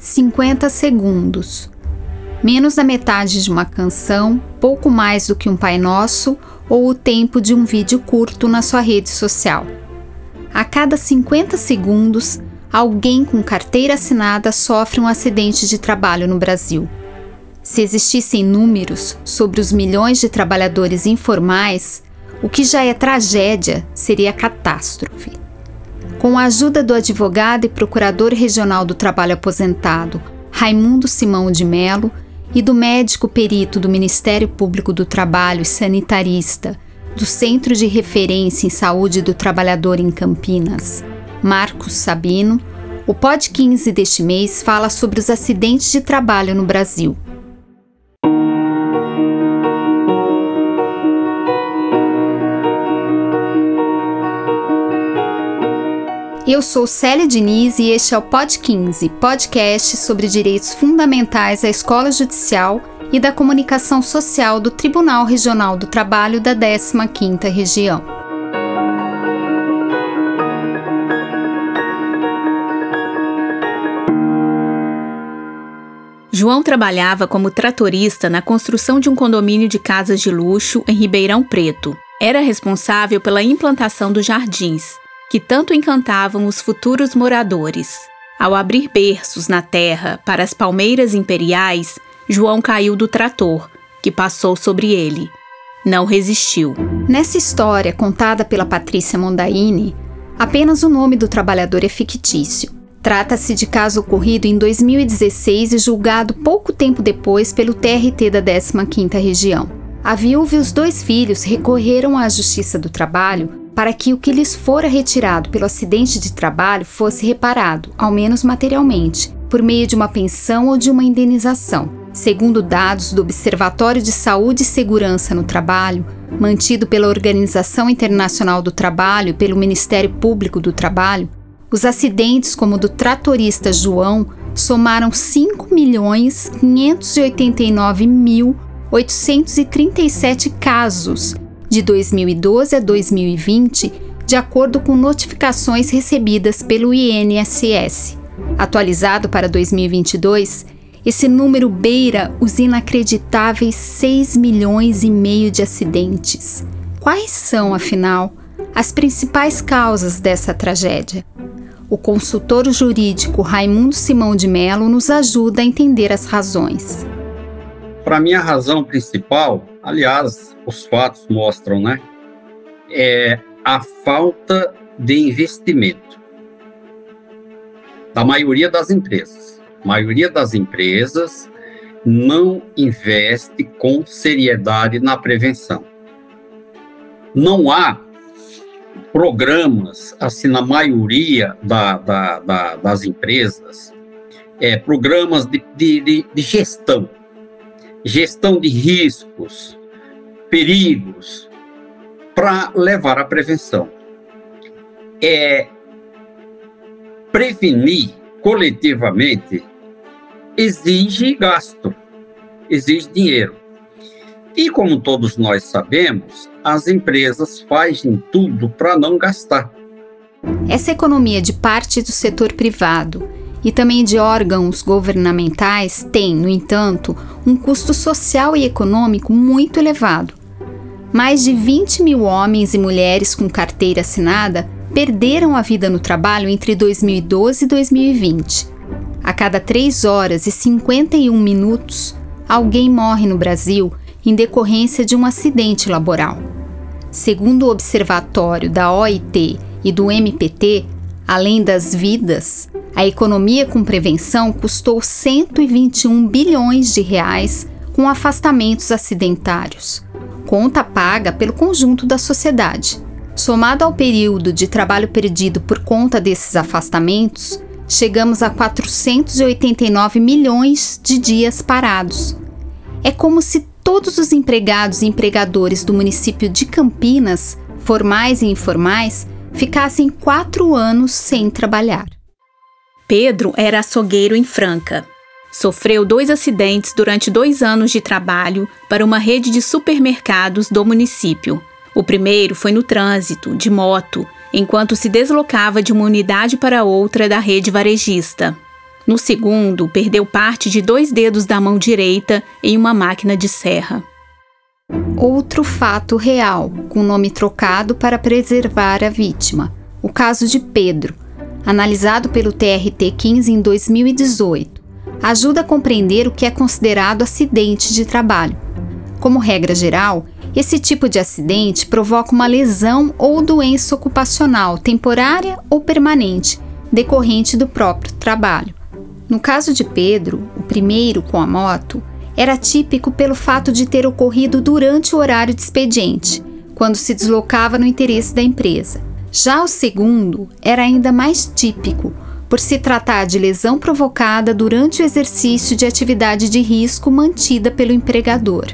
50 segundos. Menos da metade de uma canção, pouco mais do que um Pai Nosso ou o tempo de um vídeo curto na sua rede social. A cada 50 segundos, alguém com carteira assinada sofre um acidente de trabalho no Brasil. Se existissem números sobre os milhões de trabalhadores informais, o que já é tragédia seria catástrofe. Com a ajuda do advogado e procurador regional do trabalho aposentado, Raimundo Simão de Melo, e do médico perito do Ministério Público do Trabalho e sanitarista do Centro de Referência em Saúde do Trabalhador em Campinas, Marcos Sabino, o Pod 15 deste mês fala sobre os acidentes de trabalho no Brasil. Eu sou Célia Diniz e este é o Pod 15, podcast sobre direitos fundamentais à escola judicial e da comunicação social do Tribunal Regional do Trabalho da 15ª Região. João trabalhava como tratorista na construção de um condomínio de casas de luxo em Ribeirão Preto. Era responsável pela implantação dos jardins, que tanto encantavam os futuros moradores. Ao abrir berços na terra para as palmeiras imperiais, João caiu do trator, que passou sobre ele. Não resistiu. Nessa história contada pela Patrícia Mondaini, apenas o nome do trabalhador é fictício. Trata-se de caso ocorrido em 2016 e julgado pouco tempo depois pelo TRT da 15ª Região. A viúva e os dois filhos recorreram à Justiça do Trabalho para que o que lhes fora retirado pelo acidente de trabalho fosse reparado, ao menos materialmente, por meio de uma pensão ou de uma indenização. Segundo dados do Observatório de Saúde e Segurança no Trabalho, mantido pela Organização Internacional do Trabalho e pelo Ministério Público do Trabalho, os acidentes como o do tratorista João somaram 5.589.837 casos de 2012 a 2020, de acordo com notificações recebidas pelo INSS. Atualizado para 2022, esse número beira os inacreditáveis 6 milhões e meio de acidentes. Quais são, afinal, as principais causas dessa tragédia? O consultor jurídico Raimundo Simão de Mello nos ajuda a entender as razões. Para mim, a razão principal, aliás, os fatos mostram, né? É a falta de investimento da maioria das empresas. A maioria das empresas não investe com seriedade na prevenção. Não há programas, assim, na maioria da, da, da, das empresas, é, programas de, de, de gestão gestão de riscos, perigos, para levar à prevenção. É prevenir coletivamente exige gasto, exige dinheiro. E como todos nós sabemos, as empresas fazem tudo para não gastar. Essa economia de parte do setor privado e também de órgãos governamentais tem, no entanto, um custo social e econômico muito elevado. Mais de 20 mil homens e mulheres com carteira assinada perderam a vida no trabalho entre 2012 e 2020. A cada 3 horas e 51 minutos, alguém morre no Brasil em decorrência de um acidente laboral. Segundo o observatório da OIT e do MPT, além das vidas, a economia com prevenção custou 121 bilhões de reais com afastamentos acidentários, conta paga pelo conjunto da sociedade. Somado ao período de trabalho perdido por conta desses afastamentos, chegamos a 489 milhões de dias parados. É como se todos os empregados e empregadores do município de Campinas, formais e informais, ficassem quatro anos sem trabalhar. Pedro era açougueiro em Franca. Sofreu dois acidentes durante dois anos de trabalho para uma rede de supermercados do município. O primeiro foi no trânsito, de moto, enquanto se deslocava de uma unidade para outra da rede varejista. No segundo, perdeu parte de dois dedos da mão direita em uma máquina de serra. Outro fato real, com nome trocado para preservar a vítima. O caso de Pedro, analisado pelo TRT-15 em 2018, ajuda a compreender o que é considerado acidente de trabalho. Como regra geral, esse tipo de acidente provoca uma lesão ou doença ocupacional temporária ou permanente, decorrente do próprio trabalho. No caso de Pedro, o primeiro com a moto, era típico pelo fato de ter ocorrido durante o horário de expediente, quando se deslocava no interesse da empresa. Já o segundo era ainda mais típico, por se tratar de lesão provocada durante o exercício de atividade de risco mantida pelo empregador.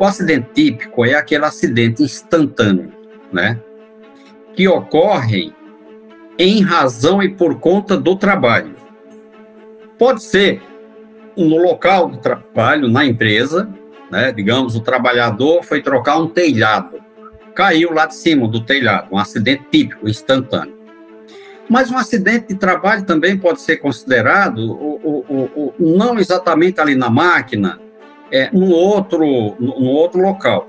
O acidente típico é aquele acidente instantâneo, né? Que ocorre em razão e por conta do trabalho. Pode ser no local do trabalho, na empresa, né? Digamos, o trabalhador foi trocar um telhado, caiu lá de cima do telhado, um acidente típico, instantâneo. Mas um acidente de trabalho também pode ser considerado o, o, o, não exatamente ali na máquina, é, no outro, no outro local,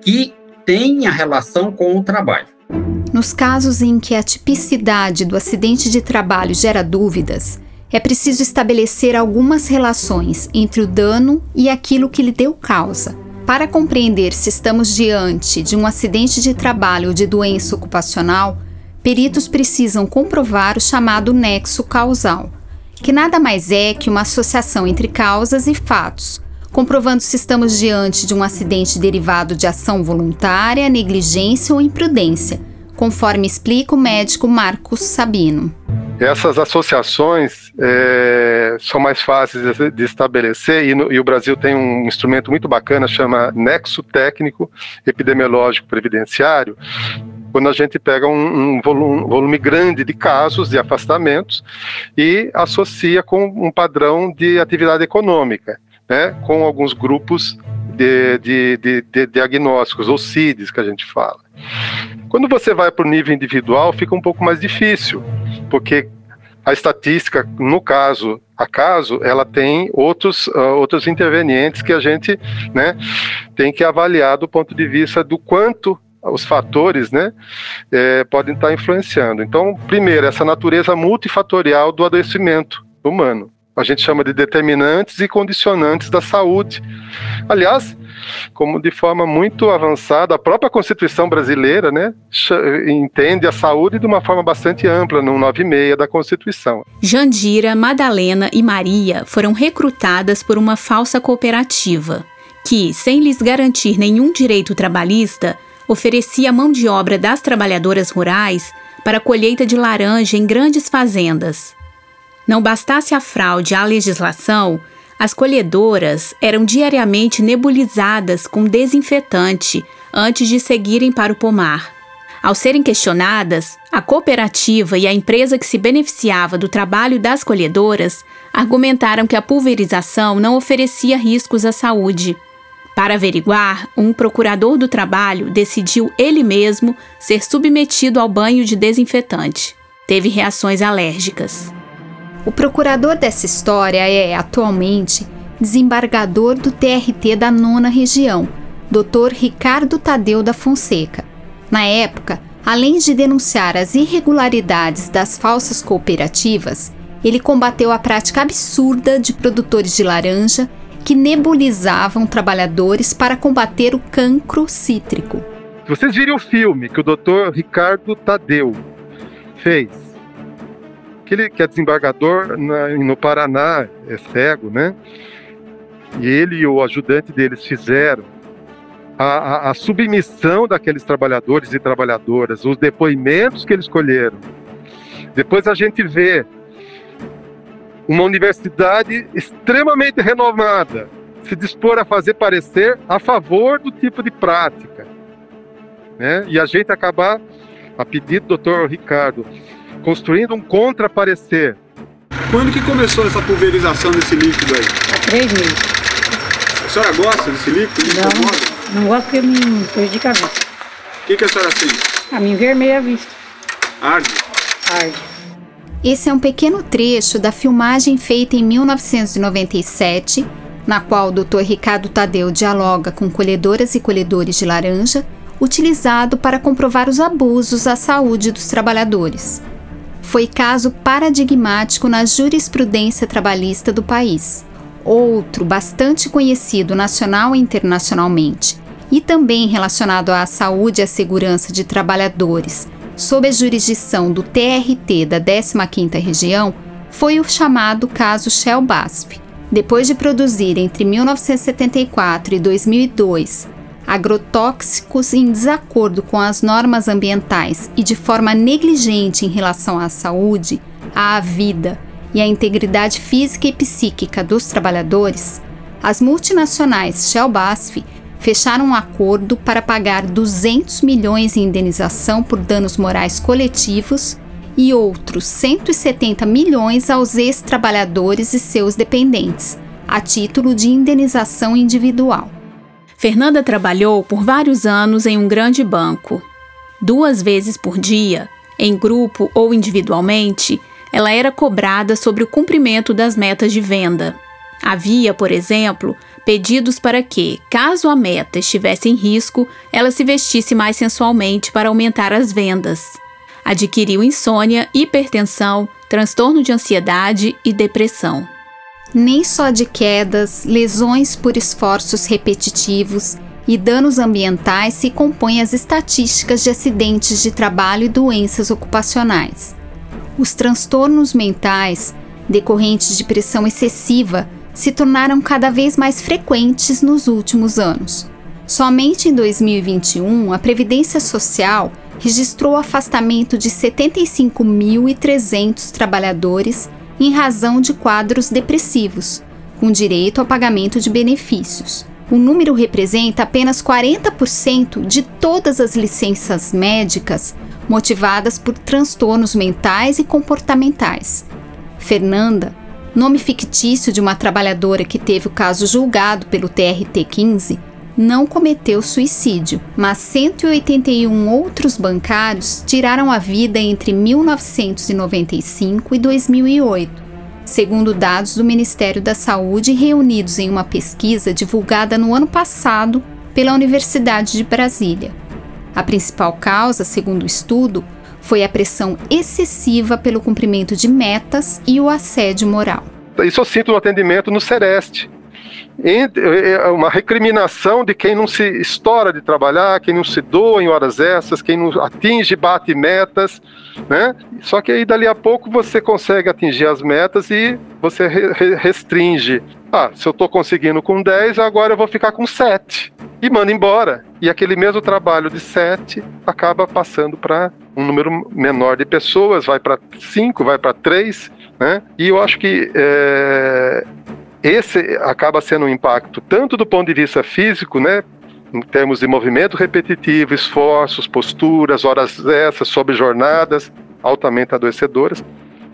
que tenha relação com o trabalho. Nos casos em que a tipicidade do acidente de trabalho gera dúvidas, é preciso estabelecer algumas relações entre o dano e aquilo que lhe deu causa. Para compreender se estamos diante de um acidente de trabalho ou de doença ocupacional, peritos precisam comprovar o chamado nexo causal, que nada mais é que uma associação entre causas e fatos, comprovando se estamos diante de um acidente derivado de ação voluntária, negligência ou imprudência, conforme explica o médico Marcos Sabino. Essas associações é, são mais fáceis de estabelecer e, no, e, o Brasil tem um instrumento muito bacana, chama Nexo Técnico Epidemiológico Previdenciário, quando a gente pega um, um, volume, um, volume, grande de casos de afastamentos e associa com um padrão de atividade econômica, né, com alguns grupos de, de, de, de diagnósticos, ou CIDs que a gente fala. Quando você vai para o nível individual, fica um pouco mais difícil, porque a estatística, no caso a caso, ela tem outros, uh, outros intervenientes que a gente né, tem que avaliar do ponto de vista do quanto os fatores né, é, podem estar influenciando. Então, primeiro, essa natureza multifatorial do adoecimento humano a gente chama de determinantes e condicionantes da saúde. Aliás, como de forma muito avançada, a própria Constituição brasileira né, entende a saúde de uma forma bastante ampla, no 96 da Constituição. Jandira, Madalena e Maria foram recrutadas por uma falsa cooperativa, que, sem lhes garantir nenhum direito trabalhista, oferecia mão de obra das trabalhadoras rurais para a colheita de laranja em grandes fazendas. Não bastasse a fraude à legislação, as colhedoras eram diariamente nebulizadas com desinfetante antes de seguirem para o pomar. Ao serem questionadas, a cooperativa e a empresa que se beneficiava do trabalho das colhedoras argumentaram que a pulverização não oferecia riscos à saúde. Para averiguar, um procurador do trabalho decidiu ele mesmo ser submetido ao banho de desinfetante. Teve reações alérgicas. O procurador dessa história é, atualmente, desembargador do TRT da nona região, Dr. Ricardo Tadeu da Fonseca. Na época, além de denunciar as irregularidades das falsas cooperativas, ele combateu a prática absurda de produtores de laranja que nebulizavam trabalhadores para combater o cancro cítrico. Vocês viram o filme que o Dr. Ricardo Tadeu fez que ele que é desembargador na, no Paraná, é cego, né? E ele e o ajudante deles fizeram a, a, a submissão daqueles trabalhadores e trabalhadoras, os depoimentos que eles escolheram. Depois a gente vê uma universidade extremamente renomada se dispor a fazer parecer a favor do tipo de prática. Né? E a gente acabar, a pedido do doutor Ricardo, construindo um contra-parecer. Quando que começou essa pulverização desse líquido aí? Há três meses. A senhora gosta desse líquido? Não, não gosto porque me prejudica a vista. O que, que a senhora sente? A mim vermelha a vista. Arde? Arde. Esse é um pequeno trecho da filmagem feita em 1997, na qual o Dr. Ricardo Tadeu dialoga com colhedoras e colhedores de laranja, utilizado para comprovar os abusos à saúde dos trabalhadores. Foi caso paradigmático na jurisprudência trabalhista do país. Outro bastante conhecido nacional e internacionalmente, e também relacionado à saúde e à segurança de trabalhadores, sob a jurisdição do TRT da 15ª Região, foi o chamado caso Shell Basf. Depois de produzir entre 1974 e 2002 agrotóxicos em desacordo com as normas ambientais e de forma negligente em relação à saúde, à vida e à integridade física e psíquica dos trabalhadores, as multinacionais Shell Basf fecharam um acordo para pagar 200 milhões em indenização por danos morais coletivos e outros 170 milhões aos ex-trabalhadores e seus dependentes, a título de indenização individual. Fernanda trabalhou por vários anos em um grande banco. Duas vezes por dia, em grupo ou individualmente, ela era cobrada sobre o cumprimento das metas de venda. Havia, por exemplo, pedidos para que, caso a meta estivesse em risco, ela se vestisse mais sensualmente para aumentar as vendas. Adquiriu insônia, hipertensão, transtorno de ansiedade e depressão. Nem só de quedas, lesões por esforços repetitivos e danos ambientais se compõem as estatísticas de acidentes de trabalho e doenças ocupacionais. Os transtornos mentais, decorrentes de pressão excessiva, se tornaram cada vez mais frequentes nos últimos anos. Somente em 2021, a Previdência Social registrou o afastamento de 75.300 trabalhadores em razão de quadros depressivos, com direito ao pagamento de benefícios. O número representa apenas 40% de todas as licenças médicas motivadas por transtornos mentais e comportamentais. Fernanda nome fictício de uma trabalhadora que teve o caso julgado pelo TRT-15, não cometeu suicídio, mas 181 outros bancários tiraram a vida entre 1995 e 2008, segundo dados do Ministério da Saúde reunidos em uma pesquisa divulgada no ano passado pela Universidade de Brasília. A principal causa, segundo o estudo, foi a pressão excessiva pelo cumprimento de metas e o assédio moral. Isso eu sinto no atendimento no Sereste. Uma recriminação de quem não se estoura de trabalhar, quem não se doa em horas extras, quem não atinge, bate metas, né? Só que aí dali a pouco você consegue atingir as metas e você restringe. Ah, se eu estou conseguindo com 10, agora eu vou ficar com 7. E manda embora. E aquele mesmo trabalho de 7 acaba passando para um número menor de pessoas, vai para 5, vai para 3, né? E eu acho que é, esse acaba sendo um impacto tanto do ponto de vista físico, né? em termos de movimento repetitivo, esforços, posturas, horas extras, sob jornadas altamente adoecedoras.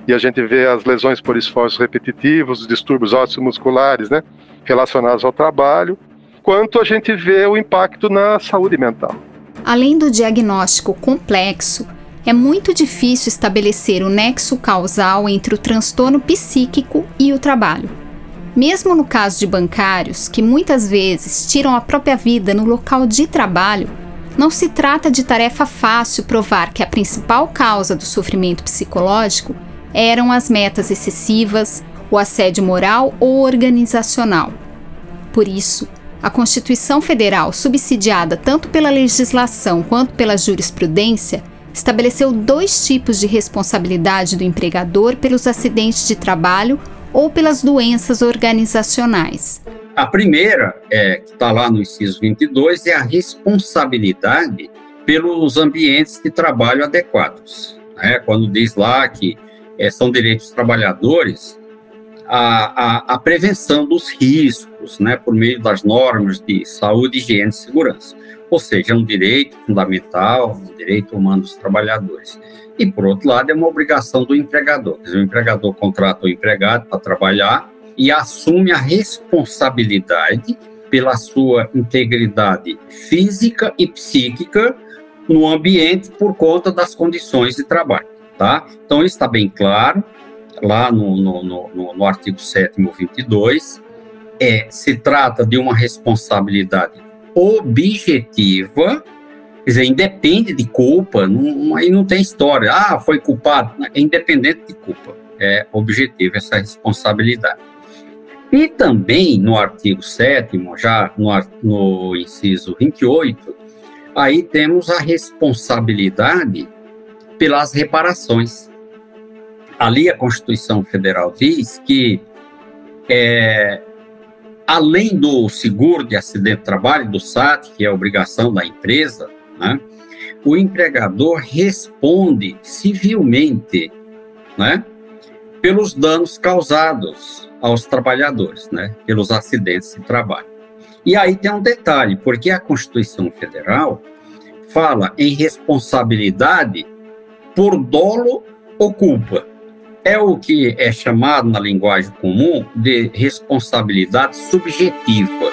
E a gente vê as lesões por esforços repetitivos, os distúrbios ósseos musculares, né, relacionados ao trabalho, quanto a gente vê o impacto na saúde mental. Além do diagnóstico complexo, é muito difícil estabelecer o nexo causal entre o transtorno psíquico e o trabalho. Mesmo no caso de bancários, que muitas vezes tiram a própria vida no local de trabalho, não se trata de tarefa fácil provar que a principal causa do sofrimento psicológico eram as metas excessivas, o assédio moral ou organizacional. Por isso, a Constituição Federal, subsidiada tanto pela legislação quanto pela jurisprudência, estabeleceu dois tipos de responsabilidade do empregador pelos acidentes de trabalho ou pelas doenças organizacionais. A primeira, é, que está lá no inciso 22, é a responsabilidade pelos ambientes de trabalho adequados. Né? Quando diz lá que é, são direitos dos trabalhadores, a, a, a, prevenção dos riscos, né, por meio das normas de saúde, higiene e segurança ou seja, é um direito fundamental, um direito humano dos trabalhadores. E, por outro lado, é uma obrigação do empregador. O empregador contrata o empregado para trabalhar e assume a responsabilidade pela sua integridade física e psíquica no ambiente por conta das condições de trabalho. Tá? Então, está bem claro lá no, no, no, no artigo 7 22, é, se trata de uma responsabilidade objetiva, quer dizer, independe de culpa, não, aí não tem história, ah, foi culpado, é independente de culpa, é objetivo essa responsabilidade. E também no artigo 7 já no, no inciso 28, aí temos a responsabilidade pelas reparações. Ali a Constituição Federal diz que, é, além do seguro de acidente de trabalho, do SAT, que é obrigação da empresa, né, o empregador responde civilmente né, pelos danos causados aos trabalhadores, né, pelos acidentes de trabalho. E aí tem um detalhe, porque a Constituição Federal fala em responsabilidade por dolo ou culpa é o que é chamado na linguagem comum de responsabilidade subjetiva.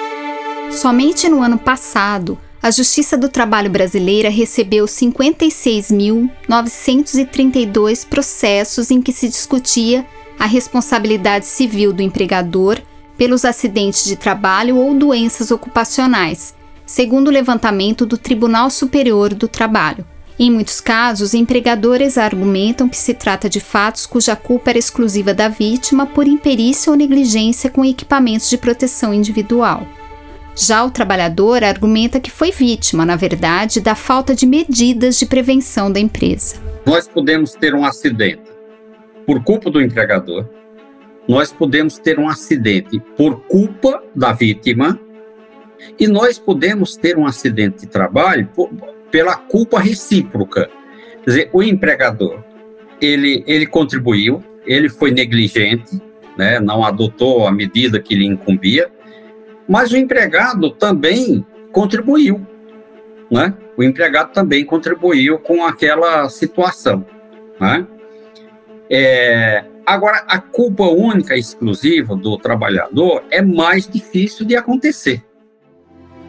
Somente no ano passado, a Justiça do Trabalho brasileira recebeu 56.932 processos em que se discutia a responsabilidade civil do empregador pelos acidentes de trabalho ou doenças ocupacionais, segundo o levantamento do Tribunal Superior do Trabalho. Em muitos casos, empregadores argumentam que se trata de fatos cuja culpa era exclusiva da vítima por imperícia ou negligência com equipamentos de proteção individual. Já o trabalhador argumenta que foi vítima, na verdade, da falta de medidas de prevenção da empresa. Nós podemos ter um acidente por culpa do empregador, nós podemos ter um acidente por culpa da vítima, e nós podemos ter um acidente de trabalho por, pela culpa recíproca. Quer dizer, o empregador, ele, ele contribuiu, ele foi negligente, né, não adotou a medida que lhe incumbia, mas o empregado também contribuiu, né? O empregado também contribuiu com aquela situação, né? É, agora, a culpa única e exclusiva do trabalhador é mais difícil de acontecer.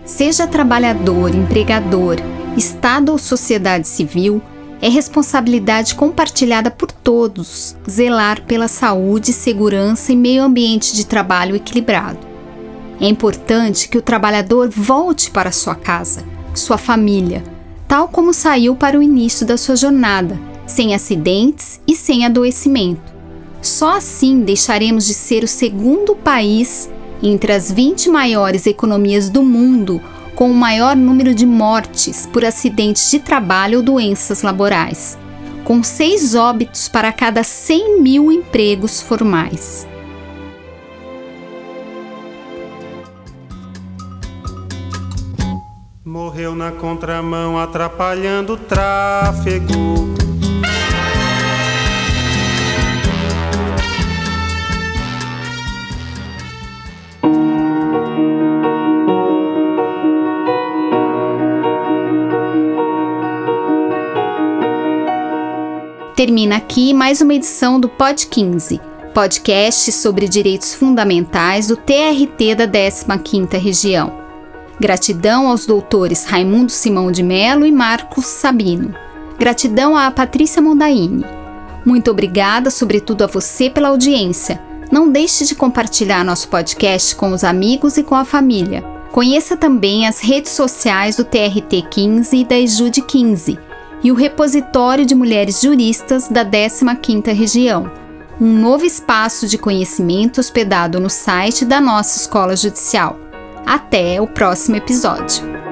Seja trabalhador, empregador, Estado ou sociedade civil, é responsabilidade compartilhada por todos zelar pela saúde, segurança e meio ambiente de trabalho equilibrado. É importante que o trabalhador volte para sua casa, sua família, tal como saiu para o início da sua jornada, sem acidentes e sem adoecimento. Só assim deixaremos de ser o segundo país entre as 20 maiores economias do mundo com o maior número de mortes por acidentes de trabalho ou doenças laborais, com seis óbitos para cada 100 mil empregos formais. Morreu na contramão, atrapalhando o tráfego. Termina aqui mais uma edição do Pod 15, podcast sobre direitos fundamentais do TRT da 15ª Região. Gratidão aos doutores Raimundo Simão de Melo e Marcos Sabino. Gratidão à Patrícia Mondaini. Muito obrigada, sobretudo a você, pela audiência. Não deixe de compartilhar nosso podcast com os amigos e com a família. Conheça também as redes sociais do TRT 15 e da Ejude 15 e o Repositório de Mulheres Juristas da 15ª Região, um novo espaço de conhecimento hospedado no site da nossa Escola Judicial. Até o próximo episódio.